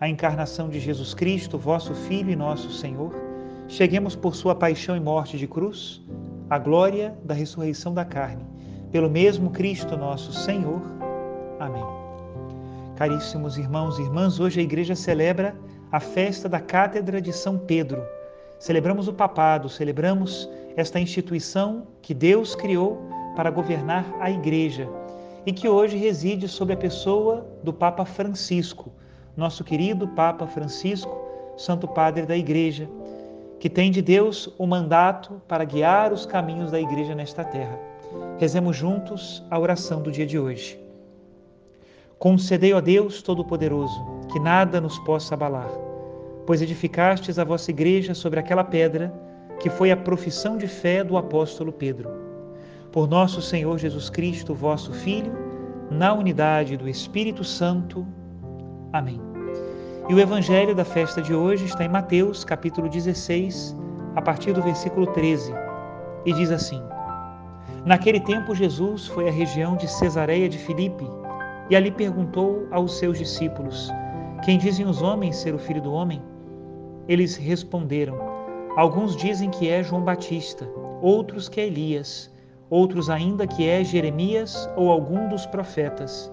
a encarnação de Jesus Cristo, vosso Filho e nosso Senhor, cheguemos por sua paixão e morte de cruz à glória da ressurreição da carne, pelo mesmo Cristo nosso Senhor. Amém. Caríssimos irmãos e irmãs, hoje a igreja celebra a festa da Cátedra de São Pedro. Celebramos o papado, celebramos esta instituição que Deus criou para governar a igreja e que hoje reside sob a pessoa do Papa Francisco, nosso querido Papa Francisco, Santo Padre da Igreja que tem de Deus o mandato para guiar os caminhos da igreja nesta terra. Rezemos juntos a oração do dia de hoje. Concedei, ó Deus Todo-Poderoso, que nada nos possa abalar, pois edificastes a vossa igreja sobre aquela pedra que foi a profissão de fé do apóstolo Pedro. Por nosso Senhor Jesus Cristo, vosso Filho, na unidade do Espírito Santo. Amém. E o evangelho da festa de hoje está em Mateus, capítulo 16, a partir do versículo 13, e diz assim: Naquele tempo Jesus foi à região de Cesareia de Filipe e ali perguntou aos seus discípulos: Quem dizem os homens ser o filho do homem? Eles responderam: Alguns dizem que é João Batista, outros que é Elias, outros ainda que é Jeremias ou algum dos profetas.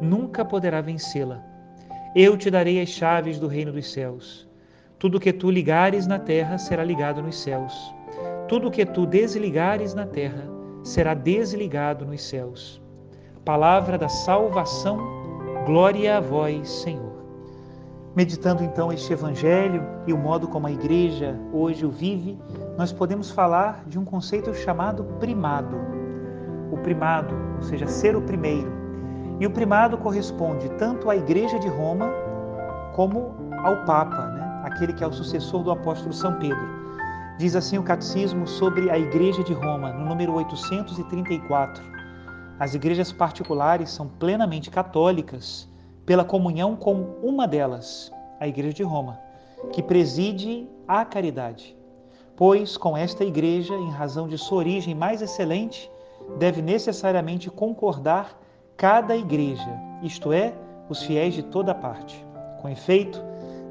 nunca poderá vencê-la. Eu te darei as chaves do reino dos céus. Tudo que tu ligares na terra será ligado nos céus. Tudo que tu desligares na terra será desligado nos céus. Palavra da salvação, glória a vós, Senhor. Meditando então este evangelho e o modo como a igreja hoje o vive, nós podemos falar de um conceito chamado primado. O primado, ou seja, ser o primeiro e o primado corresponde tanto à Igreja de Roma como ao Papa, né? aquele que é o sucessor do apóstolo São Pedro. Diz assim o Catecismo sobre a Igreja de Roma, no número 834. As igrejas particulares são plenamente católicas pela comunhão com uma delas, a Igreja de Roma, que preside a caridade. Pois com esta igreja, em razão de sua origem mais excelente, deve necessariamente concordar cada igreja, isto é, os fiéis de toda parte. Com efeito,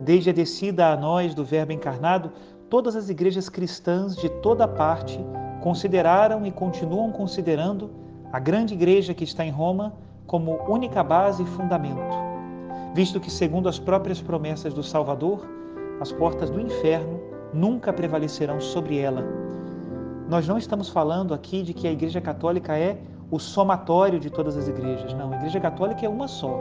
desde a descida a nós do Verbo encarnado, todas as igrejas cristãs de toda parte consideraram e continuam considerando a grande igreja que está em Roma como única base e fundamento, visto que, segundo as próprias promessas do Salvador, as portas do inferno nunca prevalecerão sobre ela. Nós não estamos falando aqui de que a Igreja Católica é o somatório de todas as igrejas. Não, a Igreja Católica é uma só.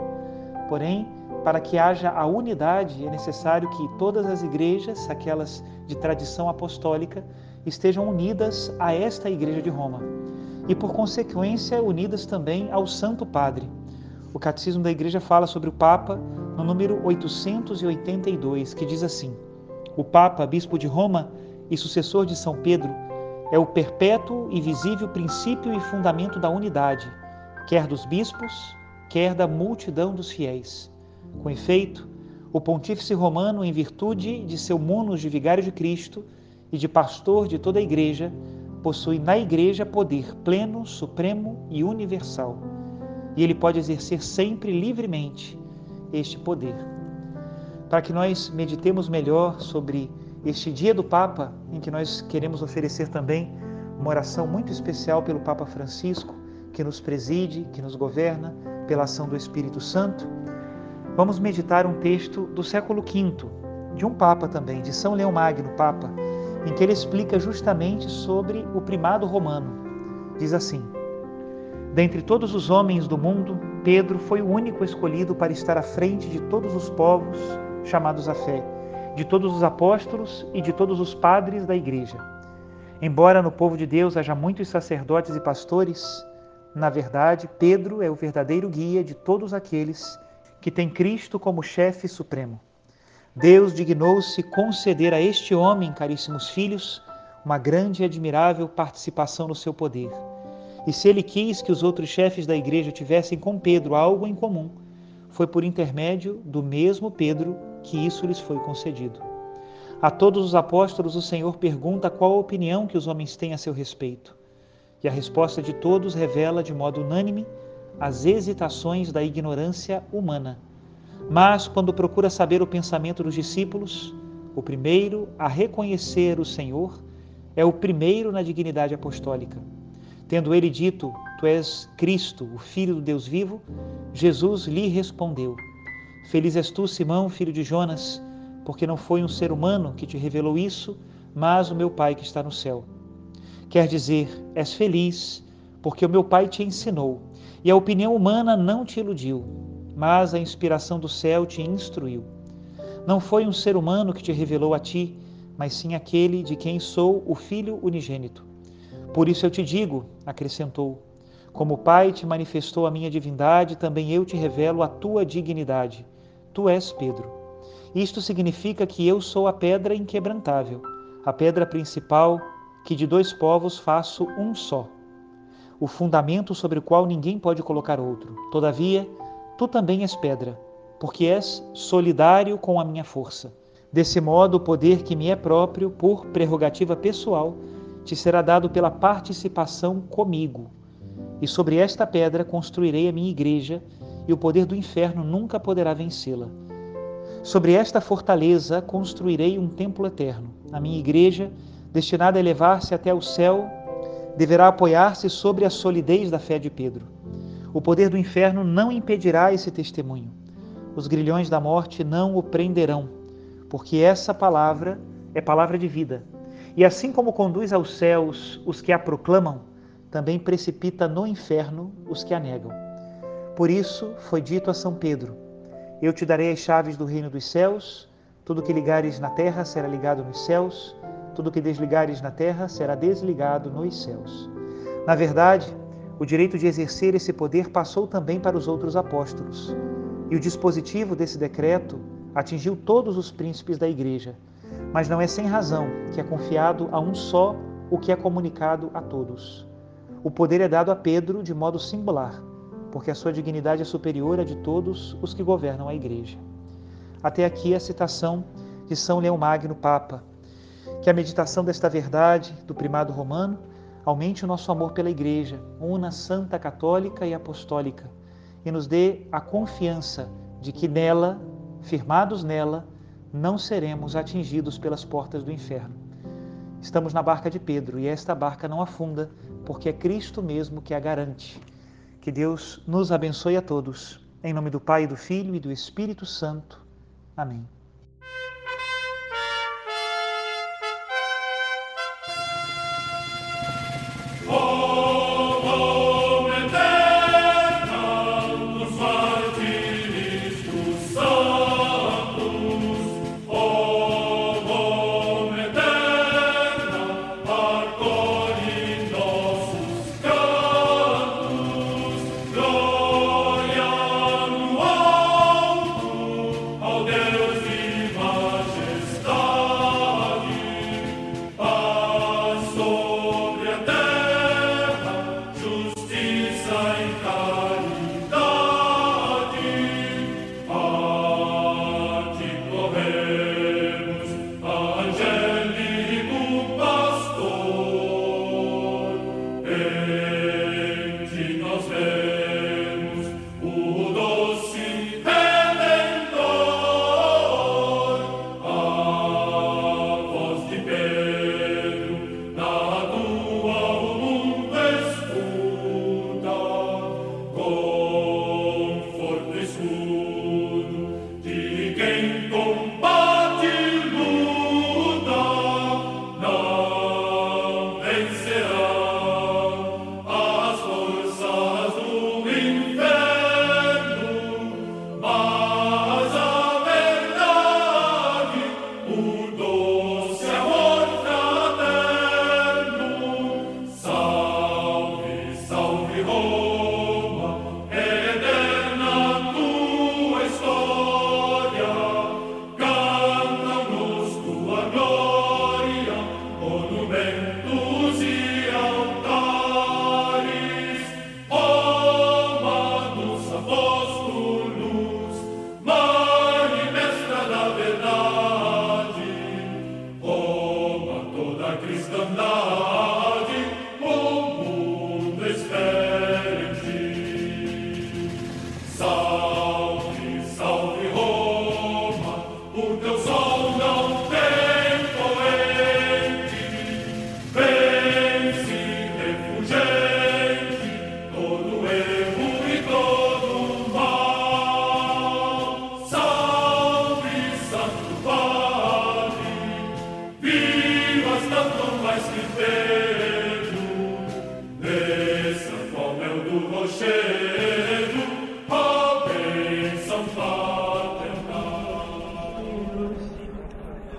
Porém, para que haja a unidade, é necessário que todas as igrejas, aquelas de tradição apostólica, estejam unidas a esta Igreja de Roma. e, por consequência, unidas também ao Santo Padre. O Catecismo da Igreja fala sobre o Papa no número 882, que diz assim: O Papa, bispo de Roma e sucessor de São Pedro, é o perpétuo e visível princípio e fundamento da unidade, quer dos bispos, quer da multidão dos fiéis. Com efeito, o pontífice romano, em virtude de seu munus de vigário de Cristo e de pastor de toda a Igreja, possui na Igreja poder pleno, supremo e universal. E ele pode exercer sempre livremente este poder. Para que nós meditemos melhor sobre este dia do Papa, em que nós queremos oferecer também uma oração muito especial pelo Papa Francisco, que nos preside, que nos governa, pela ação do Espírito Santo, vamos meditar um texto do século V, de um Papa também, de São Leão Magno, Papa, em que ele explica justamente sobre o primado romano. Diz assim: Dentre todos os homens do mundo, Pedro foi o único escolhido para estar à frente de todos os povos chamados à fé, de todos os apóstolos e de todos os padres da Igreja. Embora no povo de Deus haja muitos sacerdotes e pastores, na verdade, Pedro é o verdadeiro guia de todos aqueles que têm Cristo como chefe supremo. Deus dignou-se conceder a este homem, caríssimos filhos, uma grande e admirável participação no seu poder. E se ele quis que os outros chefes da igreja tivessem com Pedro algo em comum, foi por intermédio do mesmo Pedro que isso lhes foi concedido. A todos os apóstolos o Senhor pergunta qual a opinião que os homens têm a seu respeito. E a resposta de todos revela de modo unânime as hesitações da ignorância humana. Mas, quando procura saber o pensamento dos discípulos, o primeiro a reconhecer o Senhor é o primeiro na dignidade apostólica. Tendo ele dito: Tu és Cristo, o Filho do Deus vivo, Jesus lhe respondeu: Feliz és tu, Simão, filho de Jonas, porque não foi um ser humano que te revelou isso, mas o meu Pai que está no céu. Quer dizer, és feliz, porque o meu Pai te ensinou, e a opinião humana não te iludiu, mas a inspiração do céu te instruiu. Não foi um ser humano que te revelou a ti, mas sim aquele de quem sou o Filho unigênito. Por isso eu te digo, acrescentou, como o Pai te manifestou a minha divindade, também eu te revelo a tua dignidade. Tu és Pedro. Isto significa que eu sou a pedra inquebrantável, a pedra principal que de dois povos faço um só, o fundamento sobre o qual ninguém pode colocar outro. Todavia, tu também és pedra, porque és solidário com a minha força. Desse modo, o poder que me é próprio, por prerrogativa pessoal, te será dado pela participação comigo. E sobre esta pedra construirei a minha igreja, e o poder do inferno nunca poderá vencê-la. Sobre esta fortaleza construirei um templo eterno. A minha igreja destinada a elevar-se até o céu, deverá apoiar-se sobre a solidez da fé de Pedro. O poder do inferno não impedirá esse testemunho. Os grilhões da morte não o prenderão, porque essa palavra é palavra de vida. E assim como conduz aos céus os que a proclamam, também precipita no inferno os que a negam. Por isso foi dito a São Pedro: Eu te darei as chaves do reino dos céus, tudo que ligares na terra será ligado nos céus tudo que desligares na terra será desligado nos céus. Na verdade, o direito de exercer esse poder passou também para os outros apóstolos. E o dispositivo desse decreto atingiu todos os príncipes da igreja. Mas não é sem razão que é confiado a um só o que é comunicado a todos. O poder é dado a Pedro de modo singular, porque a sua dignidade é superior à de todos os que governam a igreja. Até aqui a citação de São Leão Magno, Papa, que a meditação desta verdade do primado romano aumente o nosso amor pela Igreja, una santa católica e apostólica, e nos dê a confiança de que nela, firmados nela, não seremos atingidos pelas portas do inferno. Estamos na barca de Pedro e esta barca não afunda, porque é Cristo mesmo que a garante. Que Deus nos abençoe a todos. Em nome do Pai, do Filho e do Espírito Santo. Amém.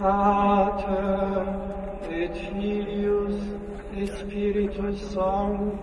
Pater, et Filius, et Spiritus Sanctus,